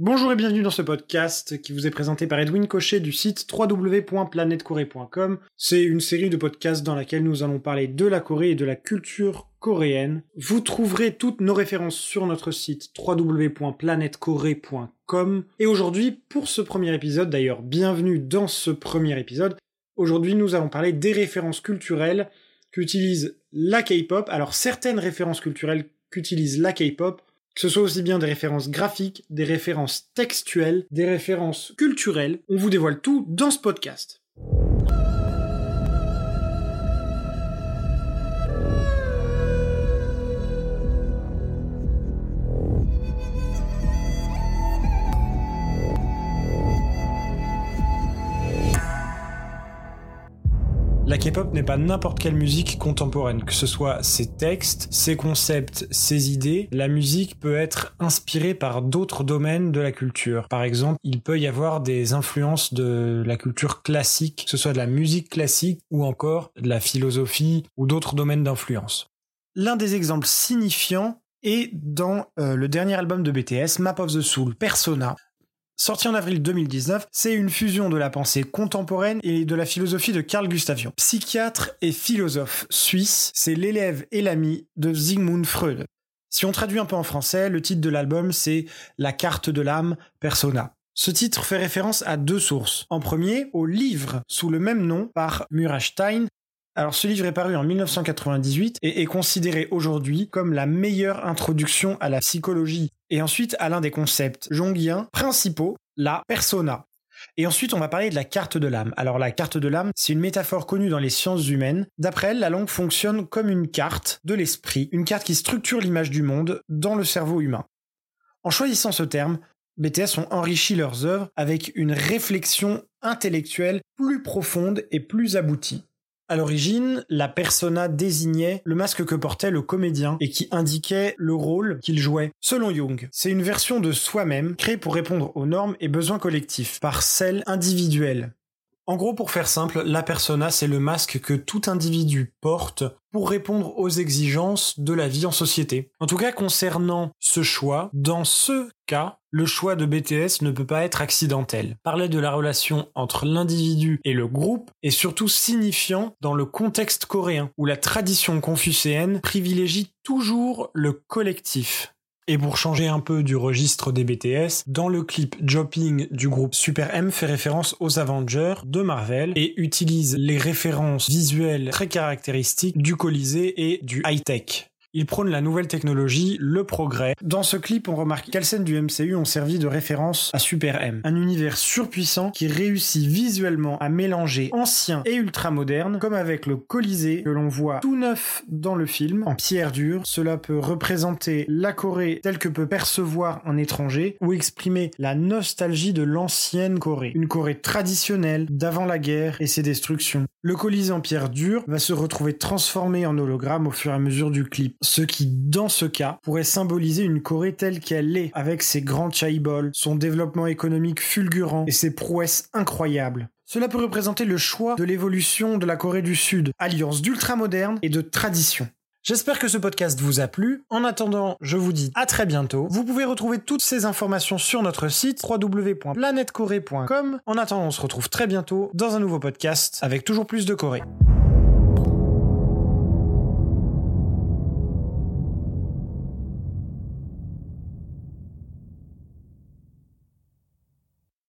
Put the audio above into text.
Bonjour et bienvenue dans ce podcast qui vous est présenté par Edwin Cochet du site www.planetcorée.com. C'est une série de podcasts dans laquelle nous allons parler de la Corée et de la culture coréenne. Vous trouverez toutes nos références sur notre site www.planetcorée.com. Et aujourd'hui, pour ce premier épisode, d'ailleurs, bienvenue dans ce premier épisode, aujourd'hui nous allons parler des références culturelles qu'utilise la K-pop. Alors certaines références culturelles qu'utilise la K-pop que ce soit aussi bien des références graphiques, des références textuelles, des références culturelles, on vous dévoile tout dans ce podcast. La K-pop n'est pas n'importe quelle musique contemporaine, que ce soit ses textes, ses concepts, ses idées. La musique peut être inspirée par d'autres domaines de la culture. Par exemple, il peut y avoir des influences de la culture classique, que ce soit de la musique classique ou encore de la philosophie ou d'autres domaines d'influence. L'un des exemples signifiants est dans euh, le dernier album de BTS, Map of the Soul, Persona, Sorti en avril 2019, c'est une fusion de la pensée contemporaine et de la philosophie de Carl Gustav Jung. Psychiatre et philosophe suisse, c'est l'élève et l'ami de Sigmund Freud. Si on traduit un peu en français, le titre de l'album c'est La carte de l'âme, Persona. Ce titre fait référence à deux sources. En premier, au livre sous le même nom par Murat Stein, alors ce livre est paru en 1998 et est considéré aujourd'hui comme la meilleure introduction à la psychologie et ensuite à l'un des concepts jungiens principaux, la persona. Et ensuite, on va parler de la carte de l'âme. Alors la carte de l'âme, c'est une métaphore connue dans les sciences humaines. D'après elle, la langue fonctionne comme une carte de l'esprit, une carte qui structure l'image du monde dans le cerveau humain. En choisissant ce terme, BTS ont enrichi leurs œuvres avec une réflexion intellectuelle plus profonde et plus aboutie. À l'origine, la persona désignait le masque que portait le comédien et qui indiquait le rôle qu'il jouait. Selon Jung, c'est une version de soi-même créée pour répondre aux normes et besoins collectifs par celle individuelle. En gros, pour faire simple, la persona, c'est le masque que tout individu porte pour répondre aux exigences de la vie en société. En tout cas, concernant ce choix, dans ce cas, le choix de BTS ne peut pas être accidentel. Parler de la relation entre l'individu et le groupe est surtout signifiant dans le contexte coréen, où la tradition confucéenne privilégie toujours le collectif. Et pour changer un peu du registre des BTS, dans le clip Jopping du groupe Super M fait référence aux Avengers de Marvel et utilise les références visuelles très caractéristiques du Colisée et du high-tech. Il prône la nouvelle technologie, le progrès. Dans ce clip, on remarque quelles scènes du MCU ont servi de référence à Super M, un univers surpuissant qui réussit visuellement à mélanger ancien et ultra moderne, comme avec le Colisée que l'on voit tout neuf dans le film, en pierre dure. Cela peut représenter la Corée telle que peut percevoir un étranger ou exprimer la nostalgie de l'ancienne Corée, une Corée traditionnelle d'avant la guerre et ses destructions. Le Colisée en pierre dure va se retrouver transformé en hologramme au fur et à mesure du clip ce qui, dans ce cas, pourrait symboliser une Corée telle qu'elle est, avec ses grands chaïbols, son développement économique fulgurant et ses prouesses incroyables. Cela peut représenter le choix de l'évolution de la Corée du Sud, alliance d'ultra-moderne et de tradition. J'espère que ce podcast vous a plu. En attendant, je vous dis à très bientôt. Vous pouvez retrouver toutes ces informations sur notre site www.planetcorée.com. En attendant, on se retrouve très bientôt dans un nouveau podcast avec toujours plus de Corée.